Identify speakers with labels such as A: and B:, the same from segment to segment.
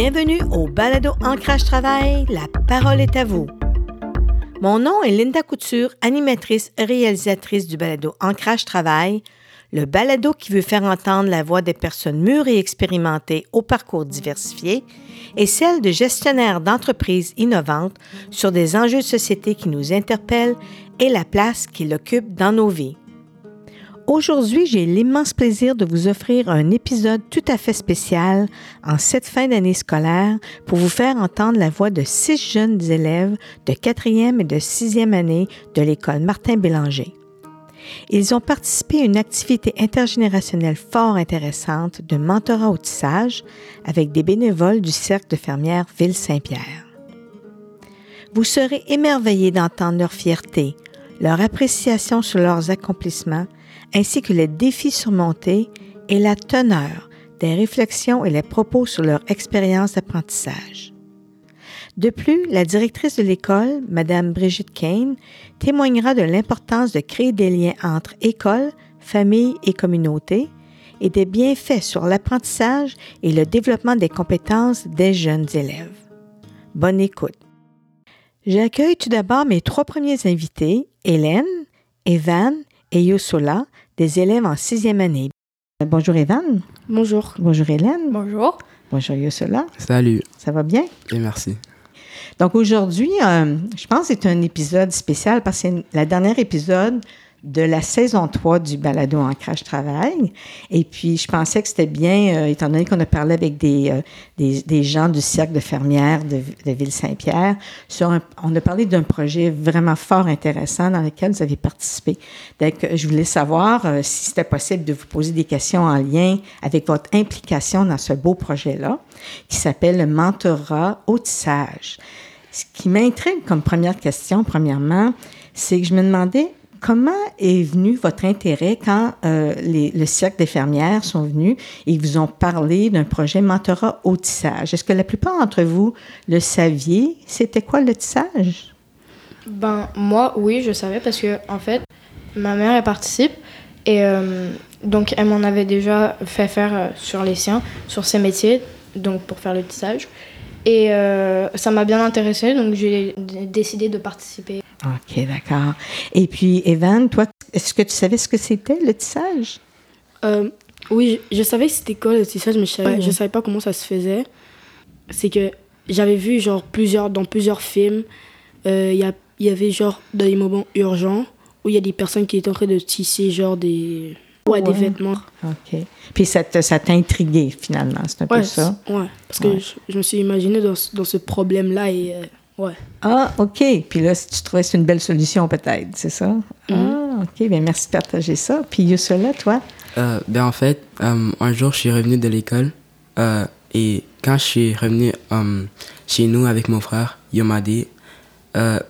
A: Bienvenue au Balado Ancrage Travail. La parole est à vous. Mon nom est Linda Couture, animatrice et réalisatrice du Balado Ancrage Travail, le balado qui veut faire entendre la voix des personnes mûres et expérimentées au parcours diversifié et celle de gestionnaires d'entreprises innovantes sur des enjeux de société qui nous interpellent et la place qu'ils occupent dans nos vies. Aujourd'hui, j'ai l'immense plaisir de vous offrir un épisode tout à fait spécial en cette fin d'année scolaire pour vous faire entendre la voix de six jeunes élèves de quatrième et de sixième année de l'école Martin Bélanger. Ils ont participé à une activité intergénérationnelle fort intéressante de mentorat au tissage avec des bénévoles du Cercle de fermières Ville-Saint-Pierre. Vous serez émerveillés d'entendre leur fierté, leur appréciation sur leurs accomplissements, ainsi que les défis surmontés et la teneur des réflexions et les propos sur leur expérience d'apprentissage. De plus, la directrice de l'école, Mme Brigitte Kane, témoignera de l'importance de créer des liens entre école, famille et communauté et des bienfaits sur l'apprentissage et le développement des compétences des jeunes élèves. Bonne écoute. J'accueille tout d'abord mes trois premiers invités, Hélène, Evan et Yosola, des élèves en sixième année. Bonjour Evan.
B: Bonjour.
A: Bonjour Hélène.
B: Bonjour.
A: Bonjour Yosola.
C: Salut.
A: Ça va bien?
C: Et merci.
A: Donc aujourd'hui, euh, je pense que c'est un épisode spécial parce que c'est la dernière épisode de la saison 3 du balado Ancrage Travail. Et puis, je pensais que c'était bien, euh, étant donné qu'on a parlé avec des, euh, des, des, gens du Cercle de fermières de, Ville-Saint-Pierre, on a parlé d'un projet vraiment fort intéressant dans lequel vous avez participé. Donc, je voulais savoir euh, si c'était possible de vous poser des questions en lien avec votre implication dans ce beau projet-là, qui s'appelle le mentorat au tissage. Ce qui m'intrigue comme première question, premièrement, c'est que je me demandais Comment est venu votre intérêt quand euh, les, le cercle des fermières sont venus et vous ont parlé d'un projet mentorat au tissage? Est-ce que la plupart d'entre vous le saviez? C'était quoi le tissage?
B: Ben, moi, oui, je savais parce que, en fait, ma mère, elle participe et euh, donc elle m'en avait déjà fait faire euh, sur les siens, sur ses métiers, donc pour faire le tissage. Et euh, ça m'a bien intéressée, donc j'ai décidé de participer.
A: OK, d'accord. Et puis, Evan, toi, est-ce que tu savais ce que c'était, le tissage?
D: Euh, oui, je, je, savais que c'était quoi le tissage, mais je savais, ouais. je savais pas comment ça se faisait. C'est que j'avais vu, genre, plusieurs, dans plusieurs films, il euh, y, y avait, genre, des moments urgents où il y a des personnes qui étaient en train de tisser, genre, des... Ouais, des vêtements.
A: OK. Puis ça t'a intrigué, finalement, c'est un
D: ouais,
A: peu ça?
D: Ouais, parce que je, je, me suis imaginé dans, dans ce problème-là et... Euh, Ouais.
A: Ah, OK. Puis là, tu trouvais que c'est une belle solution, peut-être, c'est ça? Mm -hmm. Ah, OK. Bien, merci de partager ça. Puis, Youssola, toi?
C: Euh, ben, en fait, euh, un jour, je suis revenu de l'école. Euh, et quand je suis revenu chez nous avec mon frère, Yomade,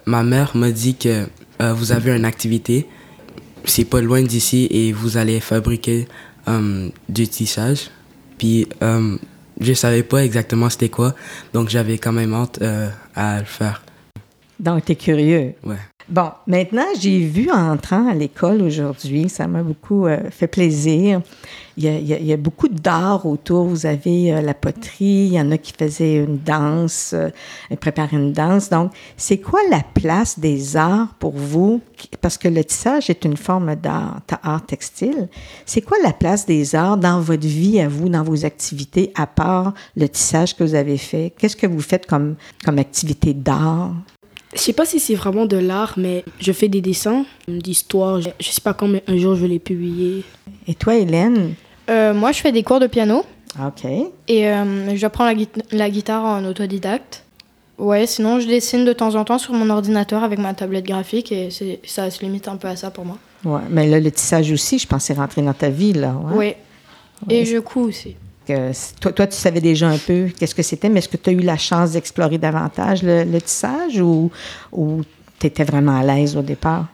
C: ma mère m'a dit que vous avez une activité. C'est pas loin d'ici et vous allez fabriquer du tissage. Puis, je savais pas exactement c'était quoi, donc j'avais quand même hâte euh, à le faire.
A: Donc, tu es curieux.
C: Ouais.
A: Bon, maintenant, j'ai vu en entrant à l'école aujourd'hui, ça m'a beaucoup euh, fait plaisir. Il y a, beaucoup d'art autour. Vous avez euh, la poterie, il y en a qui faisaient une danse, euh, préparaient une danse. Donc, c'est quoi la place des arts pour vous? Parce que le tissage est une forme d'art, art textile. C'est quoi la place des arts dans votre vie à vous, dans vos activités, à part le tissage que vous avez fait? Qu'est-ce que vous faites comme, comme activité d'art?
D: Je sais pas si c'est vraiment de l'art, mais je fais des dessins d'histoire. Je, je sais pas quand, mais un jour je vais les publier.
A: Et toi, Hélène?
B: Euh, moi, je fais des cours de piano.
A: OK.
B: Et euh, j'apprends la, gui la, guitare en autodidacte. Ouais, sinon, je dessine de temps en temps sur mon ordinateur avec ma tablette graphique et ça se limite un peu à ça pour moi.
A: Ouais, mais là, le tissage aussi, je pensais rentrer dans ta vie, là.
B: Ouais. ouais. Et je couds aussi.
A: Toi, toi, tu savais déjà un peu qu'est-ce que c'était, mais est-ce que tu as eu la chance d'explorer davantage le, tissage ou, ou tu étais vraiment à l'aise au départ?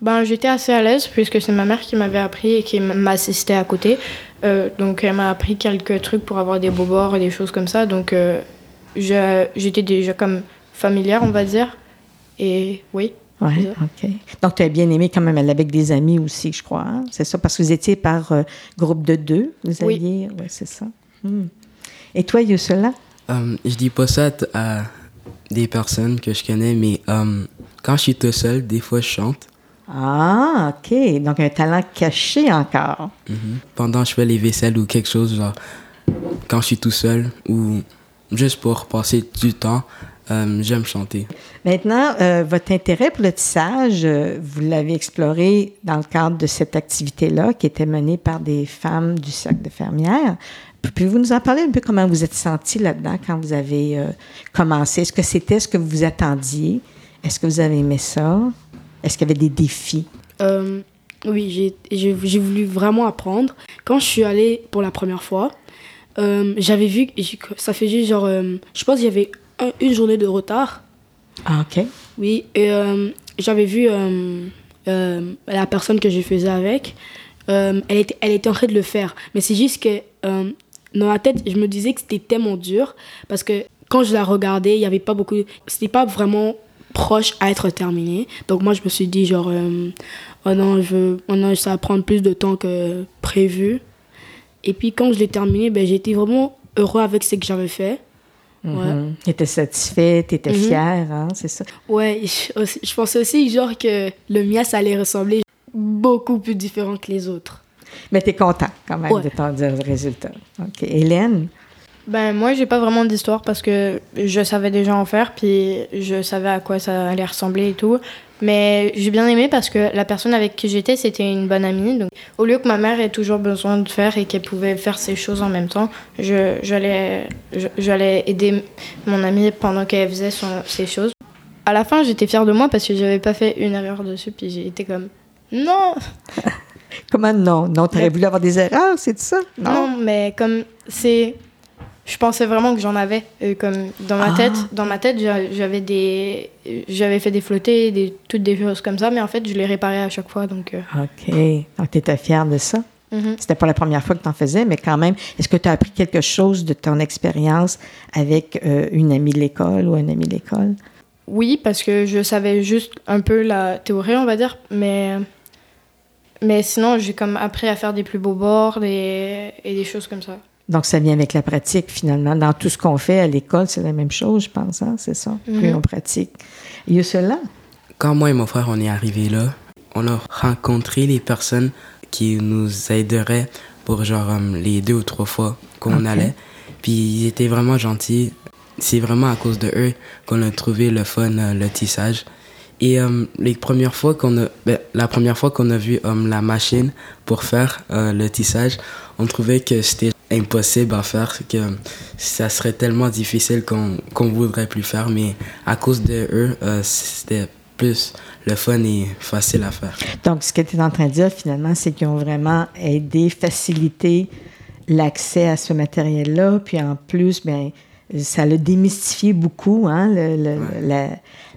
B: Ben, j'étais assez à l'aise puisque c'est ma mère qui m'avait appris et qui m'assistait à côté. Euh, donc, elle m'a appris quelques trucs pour avoir des beaux-bords et des choses comme ça. Donc, euh, j'étais déjà comme familière, on va dire. Et oui.
A: Oui, OK. Donc, tu as bien aimé quand même aller avec des amis aussi, je crois. Hein? C'est ça, parce que vous étiez par euh, groupe de deux. Vous aviez. Oui, ouais, c'est ça. Hmm. Et toi, Youssola?
C: Euh, je dis pas ça à des personnes que je connais, mais euh, quand je suis tout seul, des fois je chante.
A: Ah, OK. Donc, un talent caché encore.
C: Mhm. Pendant que je fais les vaisselles ou quelque chose, genre, quand je suis tout seul ou juste pour passer du temps, euh, j'aime chanter.
A: Maintenant, euh, votre intérêt pour le tissage, euh, vous l'avez exploré dans le cadre de cette activité-là qui était menée par des femmes du cercle de fermières. Pouvez-vous nous en parler un peu comment vous êtes senti là-dedans quand vous avez commencé? Est-ce que c'était ce que vous vous attendiez? Est-ce que vous avez aimé ça? Est-ce qu'il y avait des défis?
D: oui, j'ai voulu vraiment apprendre. Quand je suis allée pour la première fois, j'avais vu, ça fait juste genre, je pense qu'il y avait une journée de retard.
A: Ah, ok.
D: Oui, et euh, j'avais vu euh, euh, la personne que je faisais avec. elle, était, elle était en train de le faire. Mais c'est juste que dans ma tête, je me disais que c'était tellement dur parce que quand je la regardais, il n'y avait pas beaucoup. C'était pas vraiment proche à être terminé. Donc moi, je me suis dit, genre, oh non, je, oh non, ça va prendre plus de temps que prévu. Et puis quand je l'ai terminé, ben, j'étais vraiment heureux avec ce que j'avais fait.
A: Ouais. Tu étais satisfait, tu étais mhm. fière, hein, c'est ça?
D: Ouais, je, je, pensais aussi genre que le mien, ça allait ressembler beaucoup plus différent que les autres.
A: Mais tu es content quand même de ton résultat. OK. Hélène?
B: Ben, moi, j'ai pas vraiment d'histoire parce que je savais déjà en faire, puis je savais à quoi ça allait ressembler et tout. Mais j'ai bien aimé parce que la personne avec qui j'étais, c'était une bonne amie. Donc, au lieu que ma mère ait toujours besoin de faire et qu'elle pouvait faire ses choses en même temps, j'allais aider mon amie pendant qu'elle faisait son, ses choses. À la fin, j'étais fière de moi parce que j'avais pas fait une erreur dessus, puis j'ai été comme non.
A: Comment non? Non, t'aurais voulu avoir des erreurs, c'est ça?
B: Non, mais comme c'est je pensais vraiment que j'en avais euh, comme dans ma tête ah. dans ma tête j'avais des j'avais fait des flottés des toutes des choses comme ça mais en fait je les réparais à chaque fois donc euh.
A: ok donc tu étais fière de ça? Mm-hmm. C'était pas la première fois que tu en faisais, mais quand même, est-ce que tu as appris quelque chose de ton expérience avec euh, une amie de l'école ou un ami de l'école?
B: Oui, parce que je savais juste un peu la théorie, on va dire, mais, mais sinon, j'ai comme appris à faire des plus beaux bords et des choses comme ça.
A: Donc, ça vient avec la pratique, finalement. Dans tout ce qu'on fait à l'école, c'est la même chose, je pense, hein? c'est ça. Plus mhm. on pratique. Il y a cela?
C: Quand moi et mon frère, on est arrivés là, on a rencontré les personnes qui nous aideraient pour genre euh, les deux ou trois fois qu'on allait. Puis ils étaient vraiment gentils. C'est vraiment à cause de eux qu'on a trouvé le fun, euh, le tissage. Et euh, les premières fois qu'on a, ben, la première fois qu'on a vu la machine pour faire le tissage, on trouvait que c'était impossible à faire, que ça serait tellement difficile qu'on ne voudrait plus faire, mais à cause de eux, euh, c'était plus le fun et facile à faire.
A: Donc, ce que tu es en train de dire finalement, c'est qu'ils ont vraiment aidé, facilité l'accès à ce matériel-là, puis en plus, bien, ça l'a démystifié beaucoup, hein, le, la,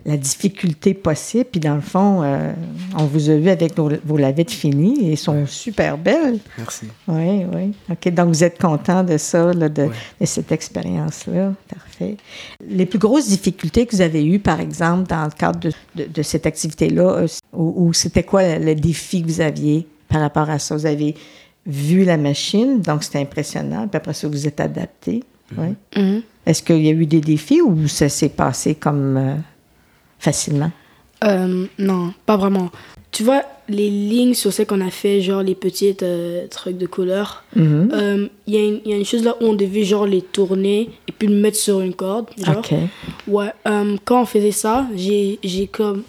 A: la difficulté possible. Puis dans le fond, euh, on vous a vu avec vos, vos lavettes finies et sont super belles.
C: Merci.
A: Oui, oui. OK, donc vous êtes content de ça, de, de, cette expérience-là. Parfait. Les plus grosses difficultés que vous avez eues, par exemple, dans le cadre de, de, cette activité-là, euh, ou, c'était quoi le, défi que vous aviez par rapport à ça? Vous avez vu la machine, donc c'était impressionnant, puis après ça, vous êtes adapté. Mm-hmm. Oui. Mm-hmm. Est-ce qu'il y a eu des défis ou ça s'est passé comme... Euh, facilement?
D: Euh, non, pas vraiment. Tu vois, les lignes sur celles qu'on a fait, genre les petits euh, trucs de couleur, mhm. euh, il y, y, a une chose là où on devait genre les tourner et puis le mettre sur une corde. Genre. Ouais, quand on faisait ça, j'ai comme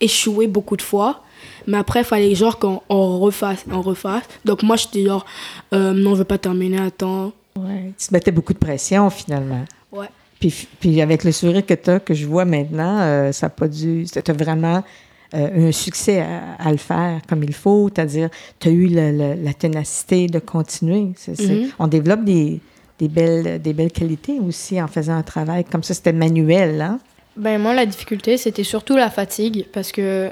D: échoué beaucoup de fois. Mais après, il fallait genre qu'on refasse, on refasse. Donc moi, j'étais genre, non, je veux pas terminer à temps.
A: Ouais, tu te mettais beaucoup de pression finalement. Puis, puis avec le sourire que tu as, que je vois maintenant, euh, ça n'a pas dû. Tu as vraiment euh, un succès à, le faire comme il faut. C'est-à-dire, tu as eu la ténacité de continuer. Mm-hmm. On développe des, des, belles, des belles qualités aussi en faisant un travail comme ça. C'était manuel, hein?
B: Ben moi, la difficulté, c'était surtout la fatigue parce que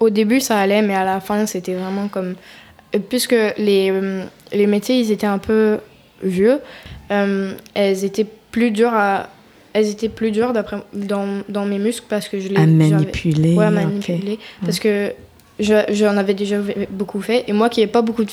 B: au début, ça allait, mais à la fin, c'était vraiment comme. Puisque les, les métiers, ils étaient un peu vieux, euh, elles étaient plus dures à elles étaient plus dures d'après dans, dans, mes muscles parce que je les
A: à manipuler
B: ouais manipuler parce que j'en avais déjà beaucoup fait et moi qui n'ai pas beaucoup de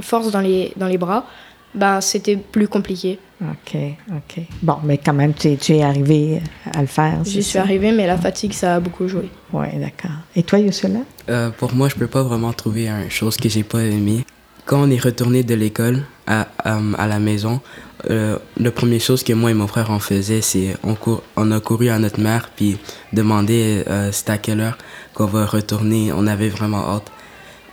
B: force dans les dans les bras ben, c'était plus compliqué.
A: OK, OK. Bon, mais quand même, tu es, tu es arrivé à le faire.
B: J'y suis
A: ça?
B: arrivée, mais la fatigue, ça a beaucoup joué.
A: Oui, d'accord. Et toi, Youssoula?
C: Euh, pour moi, je peux pas vraiment trouver une chose que j'ai pas aimé. Quand on est retourné de l'école à, euh, à la maison, euh, la première chose que moi et mon frère on faisait, c'est on, cour- on a couru à notre mère puis demandé euh, c'était à quelle heure qu'on va retourner. On avait vraiment hâte.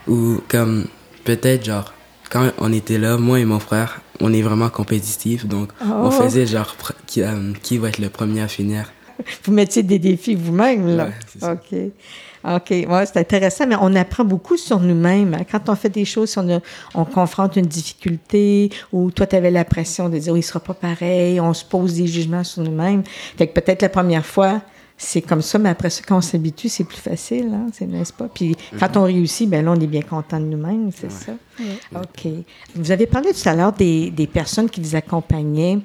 C: Ou comme peut-être genre quand on était là, moi et mon frère, on est vraiment compétitifs, donc
A: Oh.
C: on faisait genre qui, euh, qui va être le premier à finir.
A: Vous mettiez des défis vous-même, là.
C: Ouais, c'est.
A: OK. OK. Ouais, c'est intéressant, mais on apprend beaucoup sur nous-mêmes. hein. Quand on fait des choses, si on, a- on confronte une difficulté ou toi, tu avais la pression de dire, oui, il sera pas pareil, on se pose des jugements sur nous-mêmes. Fait que peut-être la première fois, c'est comme ça, mais après ça, quand on s'habitue, c'est plus facile, hein, c'est, n'est-ce pas? Puis quand on réussit, ben là, on est bien content de nous-mêmes, c'est ça? OK. Vous avez parlé tout à l'heure des, des personnes qui vous accompagnaient.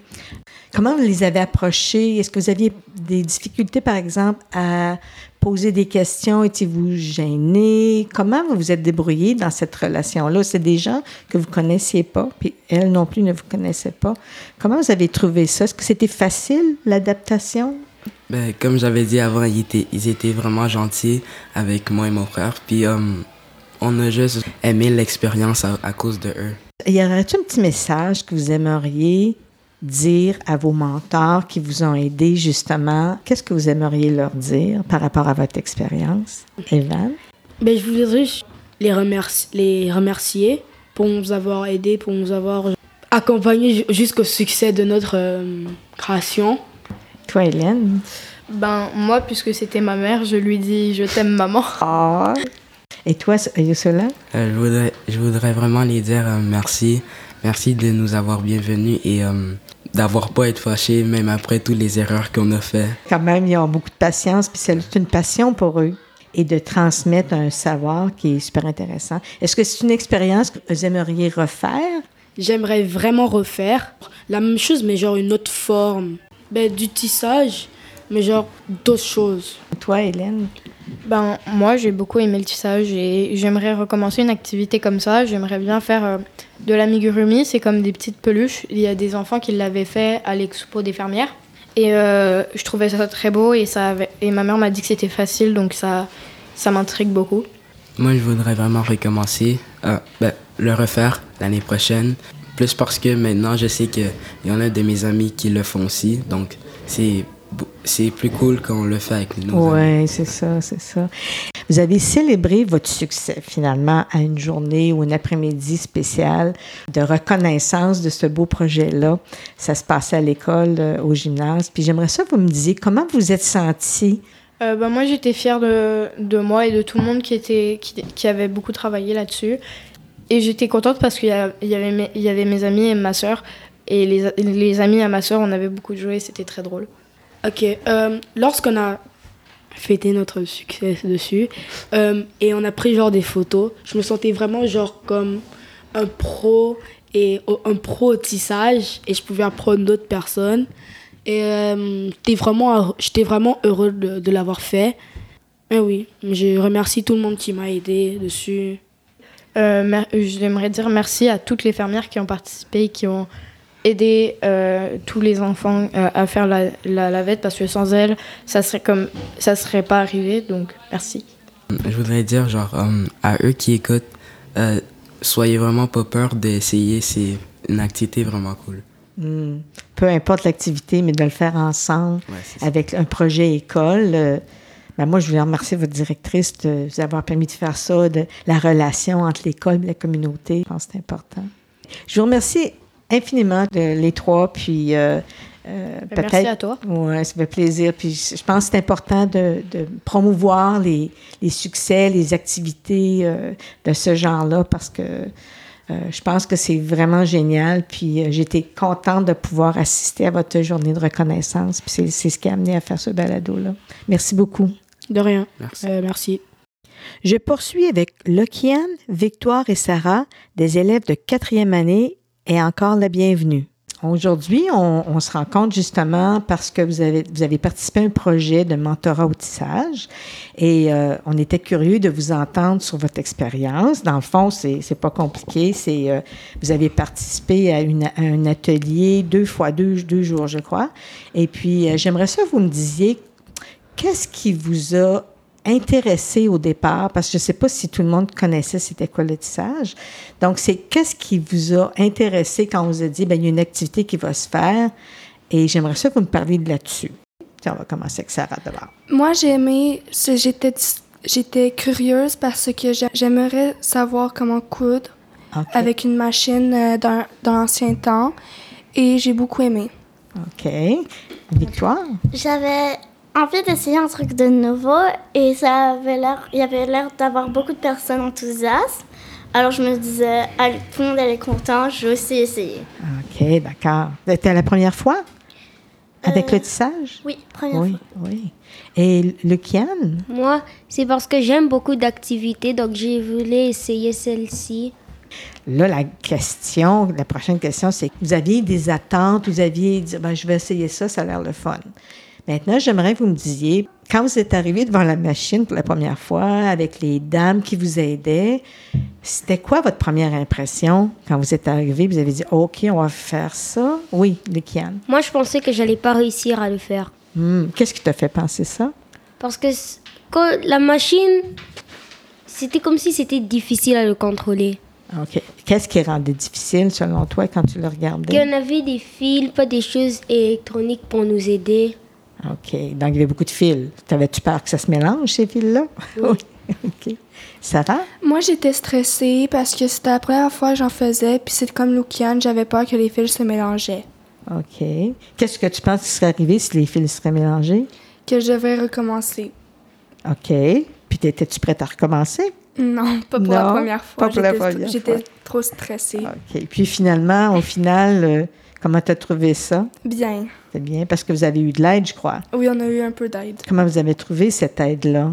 A: Comment vous les avez approchés? Est-ce que vous aviez des difficultés, par exemple, à poser des questions? Étiez-vous gêné? Comment vous vous êtes débrouillé dans cette relation-là? C'est des gens que vous connaissiez pas, puis elle non plus ne vous connaissait pas. Comment vous avez trouvé ça? Est-ce que c'était facile, l'adaptation?
C: Ben, comme j'avais dit avant, ils étaient, ils étaient vraiment gentils avec moi et mon frère. Puis euh, on a juste aimé l'expérience à, à cause de eux.
A: Y aurait-il un petit message que vous aimeriez dire à vos mentors qui vous ont aidé justement? Qu'est-ce que vous aimeriez leur dire par rapport à votre expérience? Evan?
D: Ben, je voudrais les, remercier, les remercier pour nous avoir aidés, pour nous avoir accompagnés ju- jusqu'au succès de notre euh, création.
A: Toi, Hélène?
B: Ben, moi, puisque c'était ma mère, je lui dis je t'aime, maman.
A: Ah! Et toi, Yosola?
C: Euh, je, voudrais, je voudrais vraiment les dire euh, merci. Merci de nous avoir bienvenus et euh, d'avoir pas été fâchés même après toutes les erreurs qu'on a fait.
A: Quand même, ils ont beaucoup de patience, puis c'est une passion pour eux. Et de transmettre un savoir qui est super intéressant. Est-ce que c'est une expérience que vous aimeriez refaire?
D: J'aimerais vraiment refaire la même chose, mais genre une autre forme. Ben, du tissage, mais genre d'autres choses.
A: Toi, Hélène?
B: Ben, moi, j'ai beaucoup aimé le tissage et j'aimerais recommencer une activité comme ça. J'aimerais bien faire euh, de l'amigurumi. C'est comme des petites peluches. Il y a des enfants qui l'avaient fait à l'expo des fermières. Et euh, je trouvais ça très beau et, ça et ma mère m'a dit que c'était facile, donc ça, ça m'intrigue beaucoup.
C: Moi, je voudrais vraiment recommencer, euh, ben, le refaire l'année prochaine. Plus parce que maintenant, je sais qu'il y en a de mes amis qui le font aussi. Donc, c'est c'est plus cool quand on le fait avec nos amis.
A: Oui, c'est ça, c'est ça. Vous avez célébré votre succès finalement à une journée ou un après-midi spécial de reconnaissance de ce beau projet-là. Ça se passait à l'école, euh, au gymnase. Puis j'aimerais ça que vous me disiez comment vous êtes senti.
B: Euh, ben, moi, j'étais fière de, de moi et de tout le monde qui, était, qui, qui avait beaucoup travaillé là-dessus. Et j'étais contente parce qu'il y, avait mes- il y avait mes amis et ma soeur. Et les, les amis à ma soeur, on avait beaucoup joué, c'était très drôle.
D: Ok, euh, lorsqu'on a fêté notre succès dessus euh, et on a pris genre des photos, je me sentais vraiment genre comme un pro et au- un pro au tissage et je pouvais apprendre d'autres personnes. Et euh, j'étais vraiment, heureux de, l'avoir fait. Et oui, je remercie tout le monde qui m'a aidé dessus.
B: Euh, mer- J'aimerais dire merci à toutes les fermières qui ont participé, qui ont aidé euh, tous les enfants euh, à faire la, la lavette parce que sans elles, ça serait comme ça serait pas arrivé. Donc merci.
C: Je voudrais dire, genre, euh, à eux qui écoutent, euh, soyez vraiment pas peur d'essayer. C'est une activité vraiment cool.
A: Hmm. Peu importe l'activité, mais de le faire ensemble
C: Ouais,
A: avec un projet école. euh, ben moi, je voulais remercier votre directrice de vous avoir permis de faire ça, de la relation entre l'école et la communauté. Je pense que c'est important. Je vous remercie infiniment de les trois, puis euh, euh,
B: Ben, Merci
A: peut-être.
B: à toi.
A: Oui, ça fait plaisir. Puis je je pense que c'est important de, de promouvoir les, les succès, les activités euh, de ce genre-là parce que euh, je pense que c'est vraiment génial. Puis euh, j'étais contente de pouvoir assister à votre journée de reconnaissance. Puis c'est, c'est ce qui a amené à faire ce balado-là. Merci beaucoup.
D: De rien.
C: Merci.
D: Euh, merci.
A: Je poursuis avec Lokiane, Victoire et Sarah, des élèves de quatrième année, et encore la bienvenue. Aujourd'hui, on, se rend compte justement parce que vous avez, participé à un projet de mentorat au tissage et euh, on était curieux de vous entendre sur votre expérience. Dans le fond, c'est, c'est pas compliqué. C'est, euh, vous avez participé à, un atelier deux fois deux, deux jours, je crois. Et puis, euh, j'aimerais ça que vous me disiez qu'est-ce qui vous a intéressé au départ, parce que je ne sais pas si tout le monde connaissait c'était quoi le tissage. Donc, c'est qu'est-ce qui vous a intéressé quand on vous a dit, bien, il y a une activité qui va se faire et j'aimerais ça que vous me parliez de là-dessus. on va commencer avec Sarah d'abord.
E: Moi, j'ai aimé, j'étais, j'étais curieuse parce que j'aimerais savoir comment coudre avec une machine euh, dans, dans l'ancien temps et j'ai beaucoup aimé.
A: OK. Victoire?
F: J'avais envie d'essayer un truc de nouveau et ça avait l'air, il y avait l'air d'avoir beaucoup de personnes enthousiastes. Alors je me disais, allez, tout le monde est content, je vais aussi essayer.
A: OK, d'accord. C'était la première fois? Avec le euh, tissage?
F: Oui, première
A: fois. Oui, Et le Kian?
G: Moi, c'est parce que j'aime beaucoup d'activités, donc j'ai voulu essayer celle-ci.
A: Là, la question, la prochaine question, c'est vous aviez des attentes, vous aviez dit, ben, je vais essayer ça, ça a l'air le fun. Maintenant, j'aimerais que vous me disiez, quand vous êtes arrivé devant la machine pour la première fois, avec les dames qui vous aidaient, c'était quoi votre première impression quand vous êtes arrivé? Vous avez dit, OK, on va faire ça. Oui, Luciane.
G: Moi, je pensais que j'allais pas réussir à le faire.
A: Hmm, qu'est-ce qui t'a fait penser ça?
G: Parce que quand la machine, c'était comme si c'était difficile à le contrôler.
A: OK. Qu'est-ce qui rendait difficile selon toi quand tu le regardais?
G: Qu'on avait des fils, pas des choses électroniques pour nous aider.
A: OK. Donc, il y avait beaucoup de fils. T'avais-tu peur que ça se mélange, ces fils-là?
G: Oui.
A: OK. Sarah?
E: Moi, j'étais stressée parce que c'était la première fois que j'en faisais, puis c'est comme Lukian, j'avais peur que les fils se mélangeaient.
A: OK. Qu'est-ce que tu penses qui serait arrivé si les fils seraient mélangés?
E: Que je devrais recommencer.
A: OK. Puis, étais-tu prête à recommencer?
E: Non, pas pour la première fois.
A: Pas pour la première fois.
E: J'étais trop stressée.
A: OK. Puis, finalement, au final, euh, comment tu as trouvé ça?
E: Bien.
A: C'est bien parce que vous avez eu de l'aide, je crois.
E: Oui, on a eu un peu d'aide.
A: Comment vous avez trouvé cette aide-là?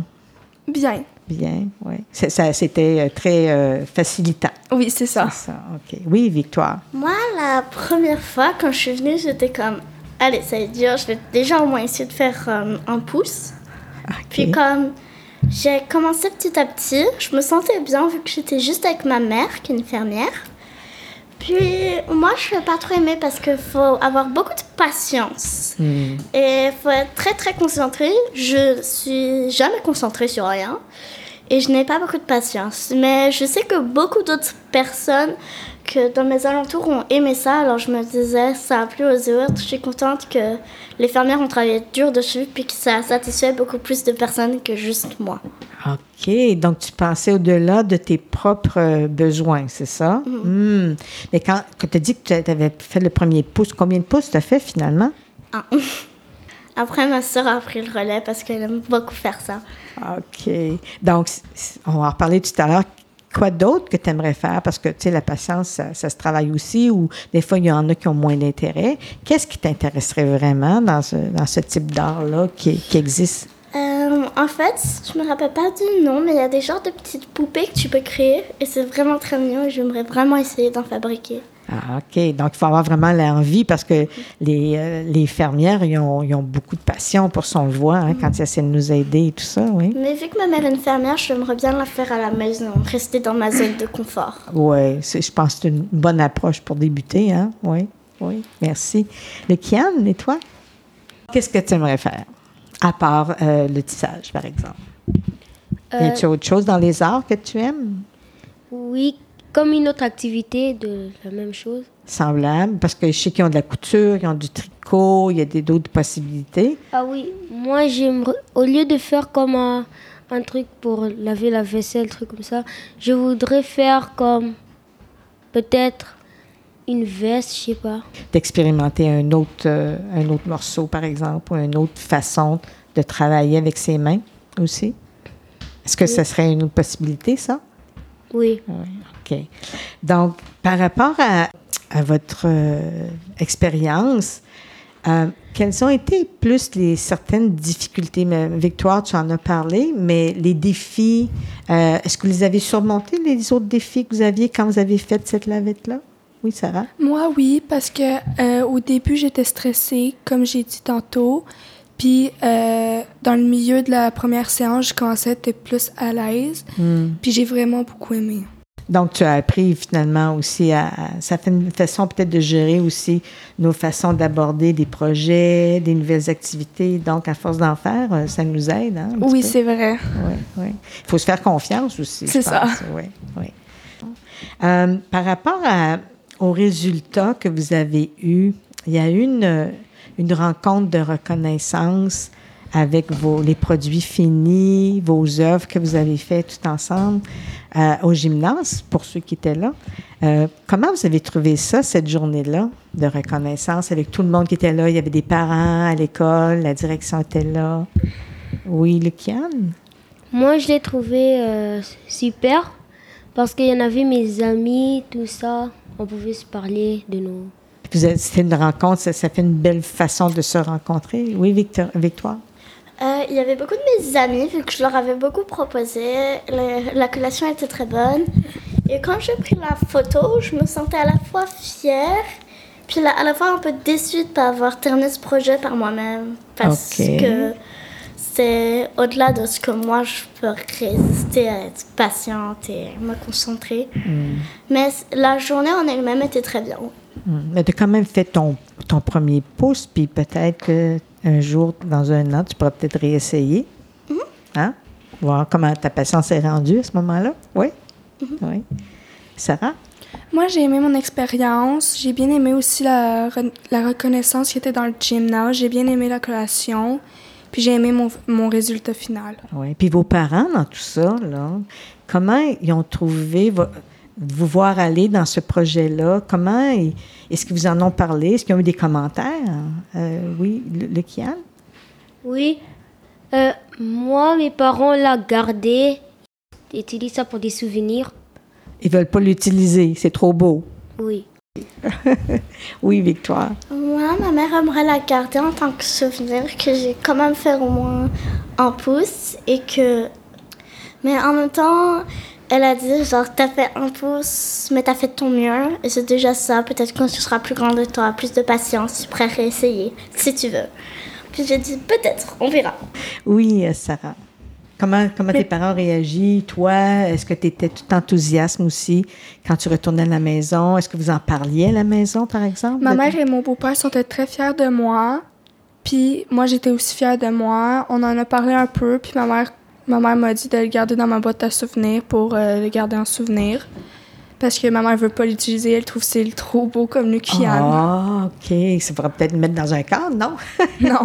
E: Bien.
A: Bien, oui. Ça, c'était euh, très euh, facilitant.
E: Oui, c'est ça.
A: ça, OK. Oui, Victoire.
F: Moi, la première fois, quand je suis venue, j'étais comme, allez, ça va être dur, je vais déjà au moins essayer de faire euh, un pouce. Puis comme j'ai commencé petit à petit, je me sentais bien vu que j'étais juste avec ma mère, qui est une fermière. Puis moi, je ne pas trop aimer parce qu'il faut avoir beaucoup de patience. Hmm. Et il faut être très très concentré. Je suis jamais concentrée sur rien. Et je n'ai pas beaucoup de patience. Mais je sais que beaucoup d'autres personnes que dans mes alentours ont aimé ça. Alors je me disais, ça a plu aux autres. Je suis contente que les fermières ont travaillé dur dessus puis que ça a satisfait beaucoup plus de personnes que juste moi.
A: OK. Donc, tu pensais au-delà de tes propres euh, besoins, c'est ça? Mm-hmm. Hmm. Mais quand, tu as dit que tu avais fait le premier pouce, combien de pouces tu as fait finalement?
F: Ah. Après, ma soeur a pris le relais parce qu'elle aime beaucoup faire ça.
A: OK. Donc, on va en reparler tout à l'heure. Quoi d'autre que tu aimerais faire? Parce que, tu sais, la patience, ça, se travaille aussi, ou des fois, il y en a qui ont moins d'intérêt. Qu'est-ce qui t'intéresserait vraiment dans ce, type d'art-là qui, qui existe?
F: Euh, en fait, je me rappelle pas du nom, mais il y a des genres de petites poupées que tu peux créer et c'est vraiment très mignon et j'aimerais vraiment essayer d'en fabriquer.
A: Ah, OK. Donc, il faut avoir vraiment l'envie parce que les, euh, les fermières, ils ont, ont, beaucoup de passion pour son voix hein, quand ils essaient de nous aider et tout ça, oui.
F: Mais vu que ma mère est une fermière, j'aimerais bien la faire à la maison, rester dans ma zone de confort.
A: Oui, je pense que c'est une bonne approche pour débuter, hein? Oui, oui. Merci. Le Kian, et toi? Qu'est-ce que tu aimerais faire? à part euh, le tissage, par exemple? Euh, y a-t-il autre chose dans les arts que tu aimes?
G: Oui, comme une autre activité de la même chose.
A: Semblable, parce que je sais qu'ils ont de la couture, ils ont du tricot, il y a d'autres possibilités.
G: Ah oui, moi j'aimerais, au lieu de faire comme un, un, truc pour laver la vaisselle, truc comme ça, je voudrais faire comme peut-être une veste, je sais pas.
A: D'expérimenter un autre, euh, un autre morceau, par exemple, ou une autre façon de travailler avec ses mains aussi. Est-ce que ce serait une autre possibilité, ça?
G: Oui.
A: oui OK. Donc, par rapport à, à votre euh, expérience, euh, quelles ont été plus les certaines difficultés? Mais, Victoire, tu en as parlé, mais les défis, est-ce que vous les avez surmontés, les autres défis que vous aviez quand vous avez fait cette lavette-là? Oui, Sarah?
E: Moi, oui, parce que euh, au début, j'étais stressée, comme j'ai dit tantôt. Puis, euh, dans le milieu de la première séance, je commençais à être plus à l'aise.
A: Hmm.
E: Puis, j'ai vraiment beaucoup aimé.
A: Donc, tu as appris finalement aussi à, Ça fait une façon peut-être de gérer aussi nos façons d'aborder des projets, des nouvelles activités. Donc, à force d'en faire, euh, ça nous aide. Hein,
E: oui, c'est vrai.
A: Oui, oui. Il faut se faire confiance aussi.
E: C'est ça.
A: Oui, oui. Euh, par rapport à, aux résultats que vous avez eus, il y a une, une rencontre de reconnaissance avec vos, les produits finis, vos œuvres que vous avez faites tout ensemble euh, au gymnase, pour ceux qui étaient là. Euh, comment vous avez trouvé ça, cette journée-là de reconnaissance, avec tout le monde qui était là? Il y avait des parents à l'école, la direction était là. Oui, Luciane?
G: Moi, je l'ai trouvé euh, super parce qu'il y en avait mes amis, tout ça. On pouvait se parler de nous.
A: C'était une rencontre, ça, ça, fait une belle façon de se rencontrer. Oui, Victor, Victoire?
F: Euh, il y avait beaucoup de mes amis, vu que je leur avais beaucoup proposé. La, la collation était très bonne. Et quand j'ai pris la photo, je me sentais à la fois fière, puis à la fois un peu déçue de ne pas avoir terminé ce projet par moi-même. Parce que c'est au-delà de ce que moi je peux résister à être patiente et me concentrer. Hmm. Mais la journée en elle-même était très bien.
A: Mais tu as quand même fait ton, ton premier pouce, puis peut-être qu'un jour, dans un an, tu pourras peut-être réessayer. Mm Hein? Voir comment ta patience est rendue à ce moment-là. Oui? Mm-hmm. Oui. Sarah?
E: Moi, j'ai aimé mon expérience. J'ai bien aimé aussi la, la reconnaissance qui était dans le gymnase. J'ai bien aimé la collation. Puis j'ai aimé mon, mon, résultat final.
A: Oui. Puis vos parents dans tout ça, là, comment ils ont trouvé vous voir aller dans ce projet-là? Comment est-ce que vous en ont parlé? Est-ce qu'ils ont eu des commentaires? Euh, oui, le, le Kian?
G: Oui. Euh, moi, mes parents l'ont gardé. Ils utilisent ça pour des souvenirs.
A: Ils veulent pas l'utiliser. C'est trop beau.
G: Oui.
A: oui, Victoire.
F: Moi, ma mère aimerait la garder en tant que souvenir, que j'ai quand même fait au moins un pouce et que. Mais en même temps, elle a dit genre, t'as fait un pouce, mais t'as fait ton mieux et c'est déjà ça. Peut-être quand tu seras plus grande, tu auras plus de patience, tu pourrais réessayer si tu veux. Puis j'ai dit peut-être, on verra.
A: Oui, Sarah. Comment, comment tes parents réagissent? Toi, est-ce que tu étais tout enthousiasme aussi quand tu retournais à la maison? Est-ce que vous en parliez à la maison, par exemple?
E: Ma mère et mon beau-père sont très fiers de moi. Puis moi, j'étais aussi fière de moi. On en a parlé un peu. Puis ma mère ma mère m'a dit de le garder dans ma boîte à souvenirs pour euh, le garder en souvenir. Parce que ma mère veut pas l'utiliser. Elle trouve que c'est trop beau comme le
A: Ah, OK. Ça pourrait peut-être le mettre dans un cadre, non?
E: Non.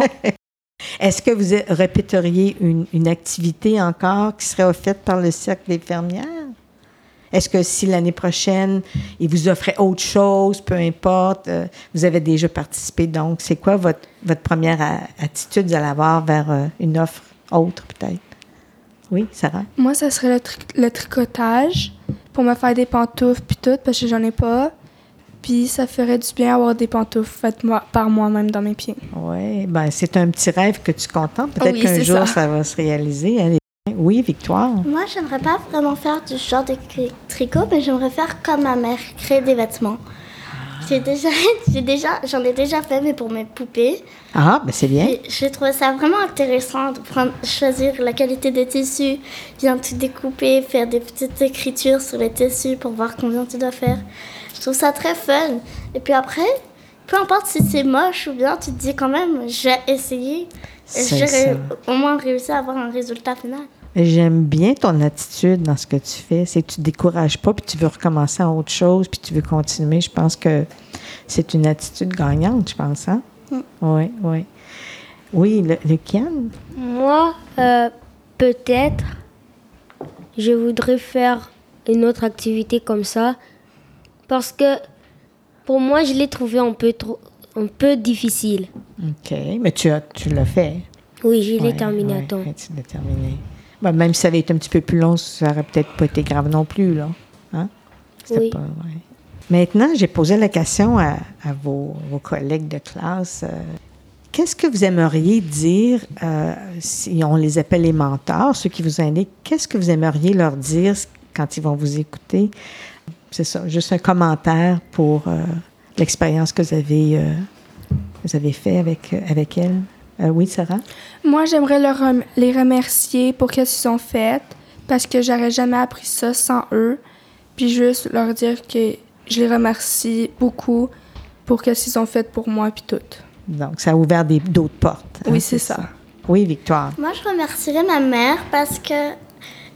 A: Est-ce que vous répéteriez une, une, activité encore qui serait offerte par le Cercle des fermières? Est-ce que si l'année prochaine, il vous offrait autre chose, peu importe, euh, vous avez déjà participé, donc c'est quoi votre, votre première attitude vous allez avoir vers euh, une offre autre peut-être? Oui, Sarah?
E: Moi, ça serait le, le tricotage pour me faire des pantoufles puis tout, parce que j'en ai pas. Puis ça ferait du bien avoir des pantoufles faites moi, par moi-même dans mes pieds.
A: Oui, ben c'est un petit rêve que tu contentes. Peut-être qu'un jour, ça. va se réaliser. Oui, Victoire.
F: Moi, j'aimerais pas vraiment faire du genre de tricot, mais j'aimerais faire comme ma mère, créer des vêtements. J'ai déjà, j'ai déjà, j'en ai déjà fait, mais pour mes poupées.
A: Ah, ben c'est bien.
F: J'ai trouvé ça vraiment intéressant de prendre, choisir la qualité des tissus, bien tout découper, faire des petites écritures sur les tissus pour voir combien tu dois faire. Je trouve ça très fun. Et puis après, peu importe si c'est moche ou bien, tu te dis quand même, j'ai essayé. J'ai au moins réussi à avoir un résultat final.
A: J'aime bien ton attitude dans ce que tu fais. C'est que tu ne décourages pas, puis tu veux recommencer à autre chose, puis tu veux continuer. Je pense que c'est une attitude gagnante, je pense. Hein? Oui, mm. oui. Oui, le, le
G: Moi, euh, peut-être, je voudrais faire une autre activité comme ça. Parce que pour moi, je l'ai trouvé un peu, trop, un peu difficile.
A: OK, mais tu, as, tu l'as fait.
G: Oui, je l'ai terminé à temps.
A: Tu l'as terminé. Ben, même si ça avait été un petit peu plus long, ça n'aurait peut-être pas été grave non plus, là. Hein?
G: Oui.
A: Pas, Maintenant, j'ai posé la question à, vos, collègues de classe. Euh, qu'est-ce que vous aimeriez dire, euh, si on les appelle les mentors, ceux qui vous indiquent, qu'est-ce que vous aimeriez leur dire quand ils vont vous écouter? c'est ça, juste un commentaire pour euh, l'expérience que vous avez, vous avez fait avec, avec elle. oui, Sarah?
E: Moi, j'aimerais leur les remercier pour ce qu'ils ont fait parce que j'aurais jamais appris ça sans eux. Puis juste leur dire que je les remercie beaucoup pour ce qu'ils ont fait pour moi puis tout.
A: Donc, ça a ouvert d'autres portes.
E: Hein, oui, c'est ça.
A: Oui, Victoire.
F: Moi, je remercierais ma mère parce que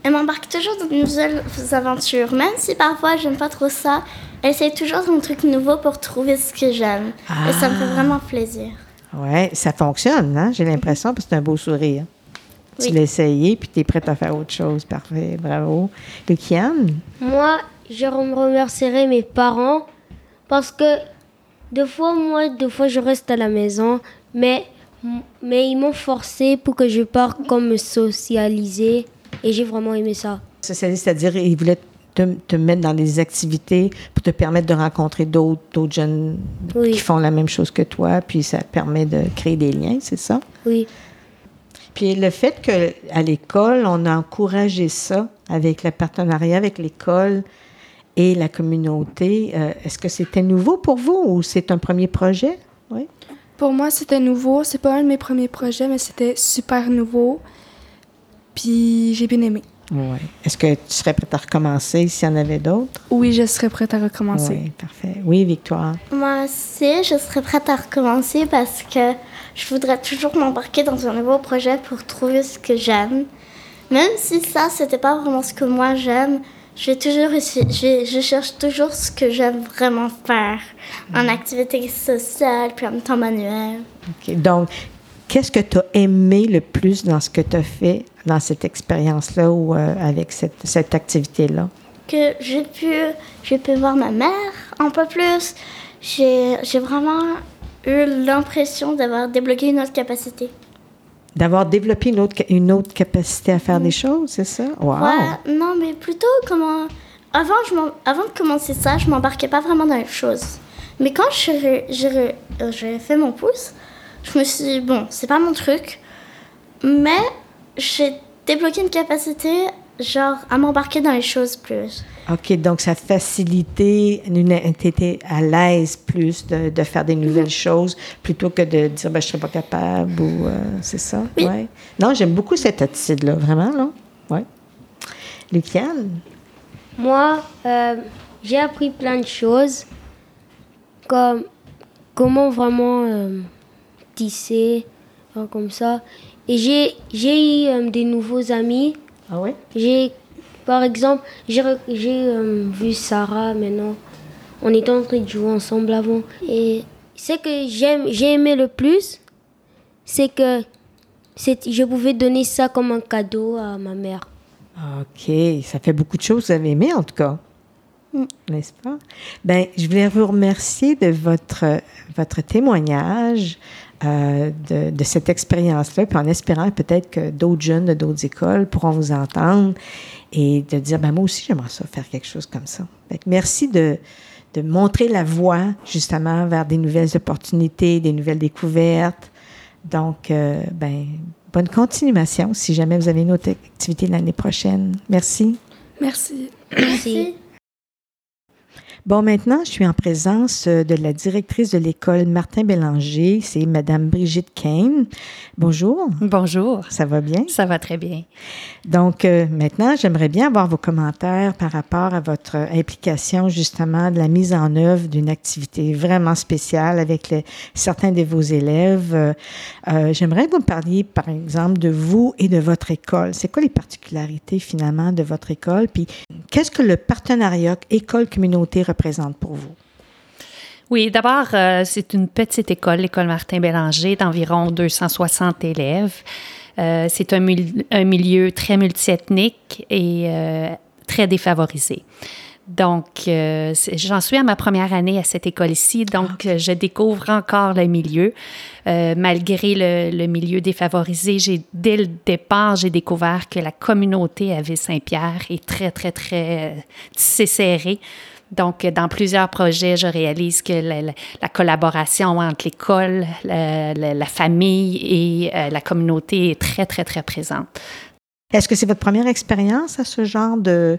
F: elle m'embarque toujours dans de nouvelles aventures. Même si parfois j'aime pas trop ça, elle essaie toujours un truc nouveau pour trouver ce que j'aime. Et ça me fait ah. vraiment plaisir.
A: Oui, ça fonctionne, hein? j'ai l'impression, parce que c'est un beau sourire. Tu l'as essayé, puis tu es prête à faire autre chose. Parfait, bravo. Luciane?
G: Moi, je remercierai mes parents parce que deux fois, moi, deux fois, je reste à la maison, mais, mais ils m'ont forcé pour que je parte comme me socialiser et j'ai vraiment aimé ça.
A: Socialiser, c'est-à-dire, ils voulaient te, te, mettre dans des activités pour te permettre de rencontrer d'autres jeunes qui font la même chose que toi, puis ça permet de créer des liens, c'est ça?
G: Oui.
A: Puis le fait qu'à l'école, on a encouragé ça avec le partenariat avec l'école et la communauté, euh, est-ce que c'était nouveau pour vous ou c'est un premier projet? Oui.
E: Pour moi, c'était nouveau. C'est pas un de mes premiers projets, mais c'était super nouveau. Puis j'ai bien aimé.
A: Oui. Est-ce que tu serais prête à recommencer s'il y en avait d'autres?
E: Oui, je serais prête à recommencer.
A: Oui, parfait. Oui, Victoire?
F: Moi aussi, je serais prête à recommencer parce que je voudrais toujours m'embarquer dans un nouveau projet pour trouver ce que j'aime. Même si ça, c'était pas vraiment ce que moi j'aime, je, toujours, je, je, cherche toujours ce que j'aime vraiment faire en activité sociale, puis en temps manuel.
A: OK. Donc, qu'est-ce que tu as aimé le plus dans ce que tu as fait dans cette expérience-là ou euh, avec cette, cette activité-là?
F: Que j'ai pu, j'ai pu voir ma mère un peu plus. J'ai vraiment eu l'impression d'avoir débloqué une autre capacité.
A: D'avoir développé une autre, une autre capacité à faire des choses, c'est ça?
F: Wow! non, mais plutôt comment. Avant, je avant de commencer ça, je m'embarquais pas vraiment dans les choses. Mais quand j'ai fait mon pouce, je me suis dit, bon, c'est pas mon truc, mais j'ai débloqué une capacité, genre, à m'embarquer dans les choses plus.
A: OK, donc ça facilitait, tu étais à l'aise plus de, de, faire des nouvelles mhm. choses plutôt que de dire ben, je ne serais pas capable ou euh, c'est ça?
F: Oui. Ouais.
A: Non, j'aime beaucoup cette attitude-là, vraiment, non? Oui. Luciane?
G: Moi, euh, j'ai appris plein de choses, comme comment vraiment euh, tisser, comme ça. Et j'ai eu des nouveaux amis.
A: Ah oui?
G: J'ai par exemple, j'ai euh, vu Sarah maintenant. On était en train de jouer ensemble avant. Et ce que j'aime, j'ai aimé le plus, c'est que je pouvais donner ça comme un cadeau à ma mère.
A: OK, ça fait beaucoup de choses. Vous avez aimé en tout cas. Mm. N'est-ce pas? Ben, je voulais vous remercier de votre, votre témoignage, euh, de, de, cette expérience-là, puis en espérant peut-être que d'autres jeunes de d'autres écoles pourront vous entendre et de dire, ben moi aussi, j'aimerais ça faire quelque chose comme ça. merci de, de montrer la voie, justement, vers des nouvelles opportunités, des nouvelles découvertes. Donc, euh, ben, bonne continuation si jamais vous avez une autre activité l'année prochaine. Merci.
E: Merci.
G: Merci.
A: Bon, maintenant, je suis en présence euh, de la directrice de l'école Martin Bélanger, c'est Madame Brigitte Kane. Bonjour.
H: Bonjour.
A: Ça va bien?
H: Ça va très bien.
A: Donc, euh, maintenant, j'aimerais bien avoir vos commentaires par rapport à votre implication, justement, de la mise en œuvre d'une activité vraiment spéciale avec certains de vos élèves. Euh, j'aimerais que vous me parliez, par exemple, de vous et de votre école. C'est quoi les particularités, finalement, de votre école? Puis, qu'est-ce que le partenariat école-communauté représente pour vous?
H: Oui, d'abord, euh, c'est une petite école, l'école Martin Bélanger, d'environ 260 élèves. Euh, c'est un, milieu très multiethnique et euh, très défavorisé. Donc, j'en suis à ma première année à cette école ici, donc ah, je découvre encore le milieu. malgré le, le, milieu défavorisé, j'ai dès le départ, j'ai découvert que la communauté à Ville-Saint-Pierre est très, très, très tissée serrée. Donc, dans plusieurs projets, je réalise que la, collaboration entre l'école, la, famille et euh, la communauté est très, très, très présente.
A: Est-ce que c'est votre première expérience à ce genre de,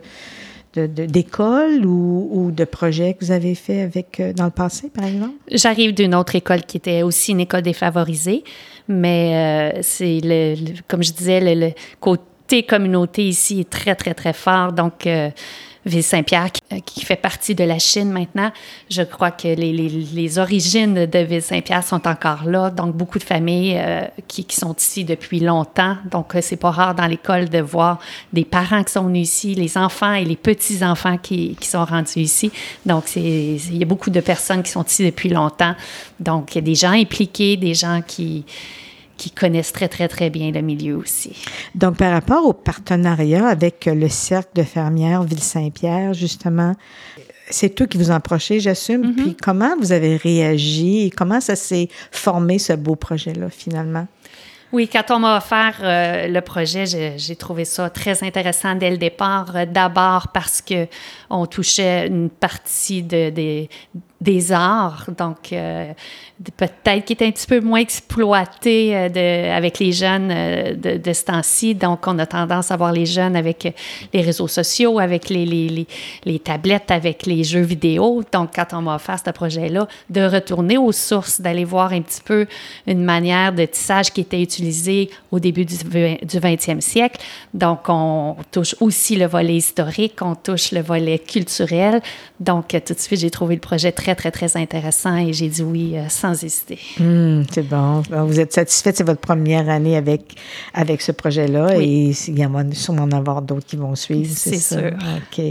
A: d'école ou, ou, de projets que vous avez fait avec, euh, dans le passé, par exemple?
H: J'arrive d'une autre école qui était aussi une école défavorisée, mais euh, c'est, le, comme je disais, le, côté communauté ici est très, très, très fort. Donc, euh, Ville-Saint-Pierre, euh, qui, fait partie de la Chine maintenant. Je crois que les, les, les origines de Ville-Saint-Pierre sont encore là. Donc, beaucoup de familles euh, qui, qui, sont ici depuis longtemps. Donc, euh, c'est pas rare dans l'école de voir des parents qui sont venus ici, les enfants et les petits-enfants qui, qui, sont rendus ici. Donc, il y a beaucoup de personnes qui sont ici depuis longtemps. Donc, il y a des gens impliqués, des gens qui qui connaissent très, très, très bien le milieu aussi.
A: Donc, par rapport au partenariat avec le Cercle de fermières Ville-Saint-Pierre, justement, c'est eux qui vous en approchez, j'assume. Mm-hmm. Puis comment vous avez réagi et comment ça s'est formé, ce beau projet-là, finalement?
H: Oui, quand on m'a offert euh, le projet, j'ai trouvé ça très intéressant dès le départ. Euh, d'abord parce que on touchait une partie de, des arts, donc euh, peut-être qui est un petit peu moins exploité euh, de, avec les jeunes euh, de, de, ce temps-ci. Donc, on a tendance à voir les jeunes avec les réseaux sociaux, avec les, les, les, les tablettes, avec les jeux vidéo. Donc, quand on m'a offert ce projet-là, de retourner aux sources, d'aller voir un petit peu une manière de tissage qui était utilisée au début du, du 20e siècle. Donc, on touche aussi le volet historique, on touche le volet culturel. Donc, tout de suite, j'ai trouvé le projet très très, très, intéressant et j'ai dit oui euh, sans hésiter.
A: Hmm, c'est bon. Vous êtes satisfaite, c'est votre première année avec, avec ce projet-là et il y en sûrement en avoir d'autres qui vont suivre.
H: C'est sûr.
A: OK.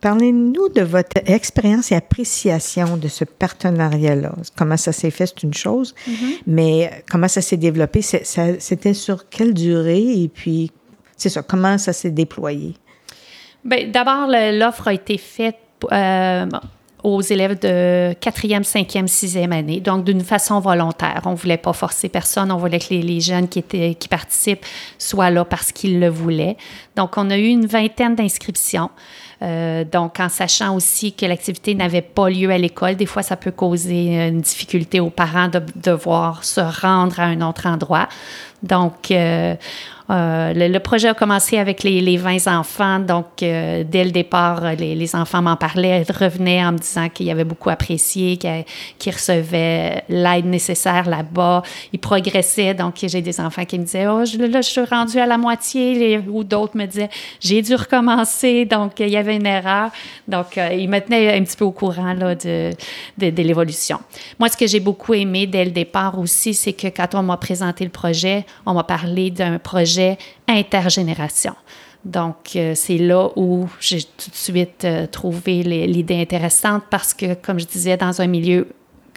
A: Parlez-nous de votre expérience et appréciation de ce partenariat-là. Comment ça s'est fait, c'est une chose, mm-hmm. mais comment ça s'est développé? C'était sur quelle durée? Et puis, c'est ça, comment ça s'est déployé?
H: Bien, d'abord, l'offre a été faite euh, aux élèves de 4e, 5e, 6e année, donc d'une façon volontaire. On ne voulait pas forcer personne, on voulait que les, jeunes qui, étaient, qui participent soient là parce qu'ils le voulaient. Donc, on a eu une vingtaine d'inscriptions. Euh, donc, en sachant aussi que l'activité n'avait pas lieu à l'école, des fois, ça peut causer une difficulté aux parents de devoir se rendre à un autre endroit. Donc, euh, euh, le, projet a commencé avec les, les 20 enfants, donc euh, dès le départ, les, les enfants m'en parlaient, revenaient en me disant qu'ils avaient beaucoup apprécié, qu'ils recevaient l'aide nécessaire là-bas. Ils progressaient, donc j'ai des enfants qui me disaient Oh, je, là, je suis rendu à la moitié, ou d'autres me disaient J'ai dû recommencer, donc il y avait une erreur. Donc, euh, ils me tenaient un petit peu au courant de, de l'évolution. Moi, ce que j'ai beaucoup aimé dès le départ aussi, c'est que quand on m'a présenté le projet, on m'a parlé d'un projet intergénération. Donc, euh, c'est là où j'ai tout de suite euh, trouvé l'idée intéressante parce que, comme je disais, dans un milieu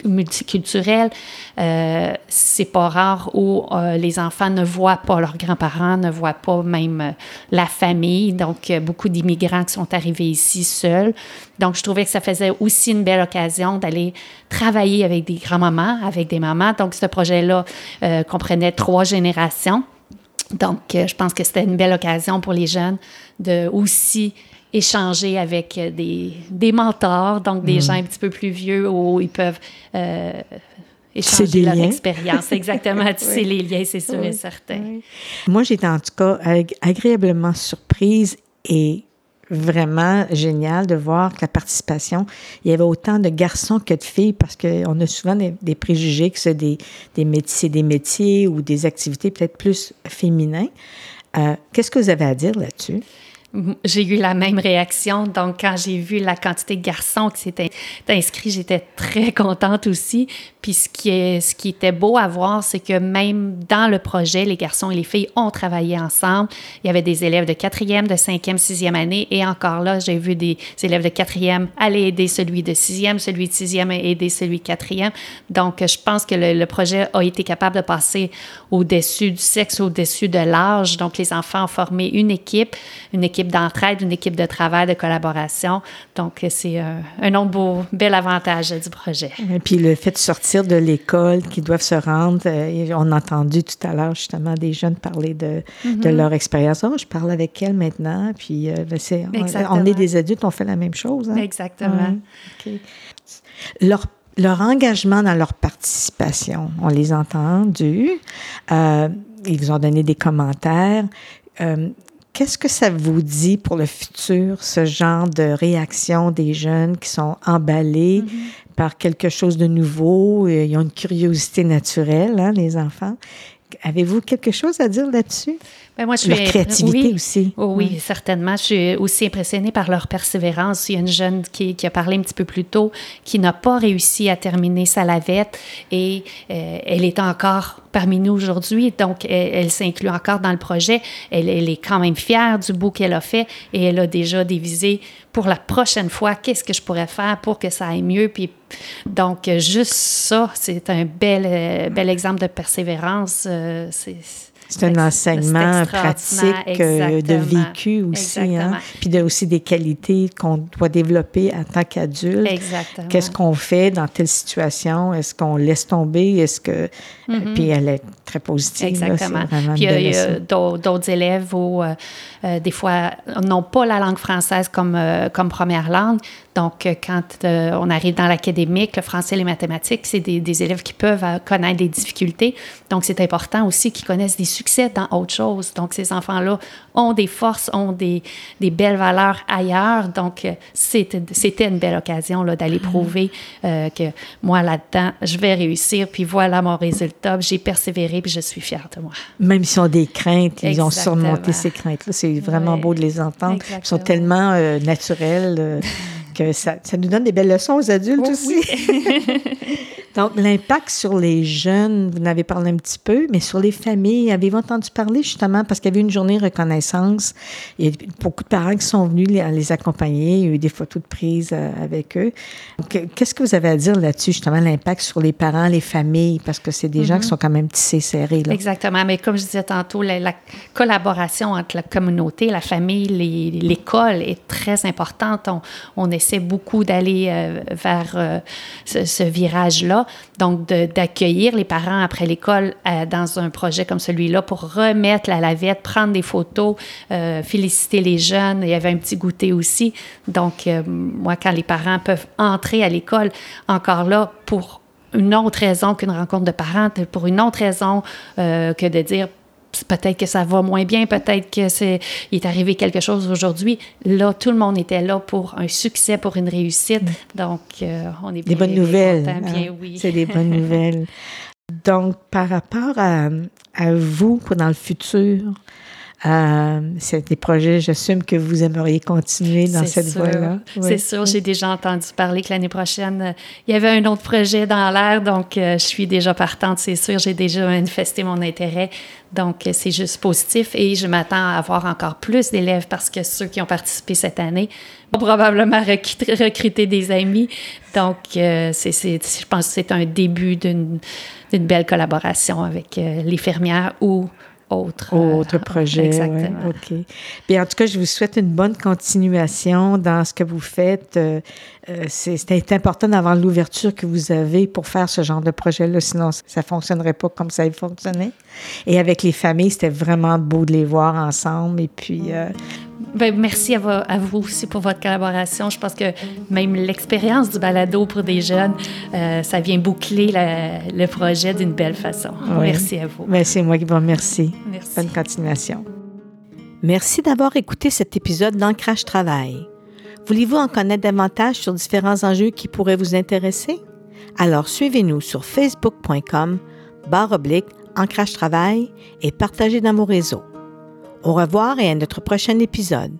H: multiculturel, euh, c'est pas rare où euh, les enfants ne voient pas leurs grands-parents, ne voient pas même la famille. Donc, beaucoup d'immigrants qui sont arrivés ici seuls. Donc, je trouvais que ça faisait aussi une belle occasion d'aller travailler avec des grands-mamans, avec des mamans. Donc, ce projet-là comprenait trois générations. Donc, euh, je pense que c'était une belle occasion pour les jeunes de aussi échanger avec euh, des, des mentors, donc des mm. gens un petit peu plus vieux où ils peuvent euh, échanger leur expérience. Exactement, tisser les liens, c'est sûr et certain.
A: Moi, j'étais en tout cas agréablement surprise et vraiment génial de voir que la participation, il y avait autant de garçons que de filles parce qu'on a souvent des, préjugés que c'est des, métiers, des métiers ou des activités peut-être plus féminins. Euh, Qu'est-ce que vous avez à dire là-dessus?
H: J'ai eu la même réaction. Donc, quand j'ai vu la quantité de garçons qui s'étaient inscrits, j'étais très contente aussi. Puis, ce qui, ce qui était beau à voir, c'est que même dans le projet, les garçons et les filles ont travaillé ensemble. Il y avait des élèves de quatrième, de cinquième, sixième année. Et encore là, j'ai vu des élèves de quatrième aller aider celui de sixième, celui de sixième aider celui de quatrième. Donc, je pense que le projet a été capable de passer au-dessus du sexe, au-dessus de l'âge. Donc, les enfants ont formé une équipe, une équipe d'entraide, une équipe de travail, de collaboration. Donc, c'est un, autre beau, bel avantage du projet.
A: Et puis, le fait de sortir de l'école, qu'ils doivent se rendre, euh, on a entendu tout à l'heure justement des jeunes parler de, de mm-hmm. leur expérience. Oh, je parle avec elle maintenant, puis euh, ben, on, est des adultes, on fait la même chose. Hein?
H: Exactement.
A: Leur leur engagement dans leur participation, on les a entendus. Euh, ils vous ont donné des commentaires. Qu'est-ce que ça vous dit pour le futur, ce genre de réaction des jeunes qui sont emballés mm-hmm. par quelque chose de nouveau? Ils ont une curiosité naturelle, hein, les enfants. Avez-vous quelque chose à dire là-dessus?
H: Moi, je
A: leur créativité aussi.
H: Oh, oui, certainement. Je suis aussi impressionnée par leur persévérance. Il y a une jeune qui, qui a parlé un petit peu plus tôt qui n'a pas réussi à terminer sa lavette et euh, elle est encore parmi nous aujourd'hui. Donc, elle, s'inclut encore dans le projet. Elle, elle, est quand même fière du bout qu'elle a fait et elle a déjà des visées pour la prochaine fois. Qu'est-ce que je pourrais faire pour que ça aille mieux? Puis, donc, juste ça, c'est un bel, euh, bel exemple de persévérance. Euh, c'est
A: c'est un enseignement pratique euh, de vécu aussi, hein? puis de, aussi des qualités qu'on doit développer en tant qu'adulte.
H: Exactement.
A: Qu'est-ce qu'on fait dans telle situation? Est-ce qu'on laisse tomber? Est-ce que... Mm-hmm. Puis elle est très positive.
H: Exactement. puis il y a, d'autres élèves où, euh, euh, des fois, n'ont pas la langue française comme, comme première langue. Donc, quand on arrive dans l'académique, le français et les mathématiques, c'est des, des, élèves qui peuvent connaître des difficultés. Donc, c'est important aussi qu'ils connaissent des succès dans autre chose. Donc, ces enfants-là ont des forces, ont des, des belles valeurs ailleurs. Donc, euh, c'était une belle occasion d'aller mm-hmm. prouver euh, que moi, là-dedans, je vais réussir. Puis voilà mon résultat. J'ai persévéré, puis je suis fière de moi.
A: Même s'ils ont des craintes, ils ont surmonté ces craintes-là. C'est vraiment beau de les entendre. Ils sont tellement euh, naturels que ça, ça, nous donne des belles leçons aux adultes oh aussi. Donc, l'impact sur les jeunes, vous en avez parlé un petit peu, mais sur les familles, avez-vous entendu parler justement, parce qu'il y avait une journée reconnaissance, il y a beaucoup de parents qui sont venus les, les accompagner, il y a eu des photos de prise euh, avec eux. Qu'est-ce que vous avez à dire là-dessus, justement, l'impact sur les parents, les familles, parce que c'est des gens qui mm-hmm. sont quand même tissés serrés. Là.
H: Exactement, mais comme je disais tantôt, la, collaboration entre la communauté, la famille, l'école est très importante. On, on essaie beaucoup d'aller euh, vers euh, ce, virage-là donc d'accueillir les parents après l'école euh, dans un projet comme celui-là pour remettre la lavette, prendre des photos, féliciter les jeunes. Il y avait un petit goûter aussi. Donc, moi, quand les parents peuvent entrer à l'école, encore là, pour une autre raison qu'une rencontre de parents, pour une autre raison que de dire peut-être que ça va moins bien, peut-être que c'est il est arrivé quelque chose aujourd'hui. Là, tout le monde était là pour un succès, pour une réussite. Donc, euh, on est
A: des bonnes nouvelles. Hein? oui. C'est des bonnes nouvelles. Donc, par rapport à, à vous pour dans le futur, euh, c'est des projets, j'assume que vous aimeriez continuer dans cette voie-là.
H: C'est sûr, j'ai déjà entendu parler que l'année prochaine, euh, il y avait un autre projet dans l'air, donc euh, je suis déjà partante, c'est sûr, j'ai déjà manifesté mon intérêt, donc c'est juste positif et je m'attends à avoir encore plus d'élèves parce que ceux qui ont participé cette année vont probablement recruter des amis, donc c'est, je pense que c'est un début d'une, d'une belle collaboration avec les fermières ou autre,
A: autre projet. Exactement. OK. Bien, en tout cas, je vous souhaite une bonne continuation dans ce que vous faites. Euh, euh, c'est important d'avoir l'ouverture que vous avez pour faire ce genre de projet-là, sinon ça ne fonctionnerait pas comme ça a fonctionné. Et avec les familles, c'était vraiment beau de les voir ensemble. Et puis.
H: Ben, merci à, vous aussi pour votre collaboration. Je pense que même l'expérience du balado pour des jeunes, ça vient boucler le projet d'une belle façon. Merci à vous.
A: Ben, c'est moi qui vous remercie. Merci. Bonne continuation. Merci d'avoir écouté cet épisode d'Ancrage Travail. Voulez-vous en connaître davantage sur différents enjeux qui pourraient vous intéresser? Alors suivez-nous sur facebook.com barre oblique Ancrage Travail et partagez dans vos réseaux. Au revoir et à notre prochain épisode.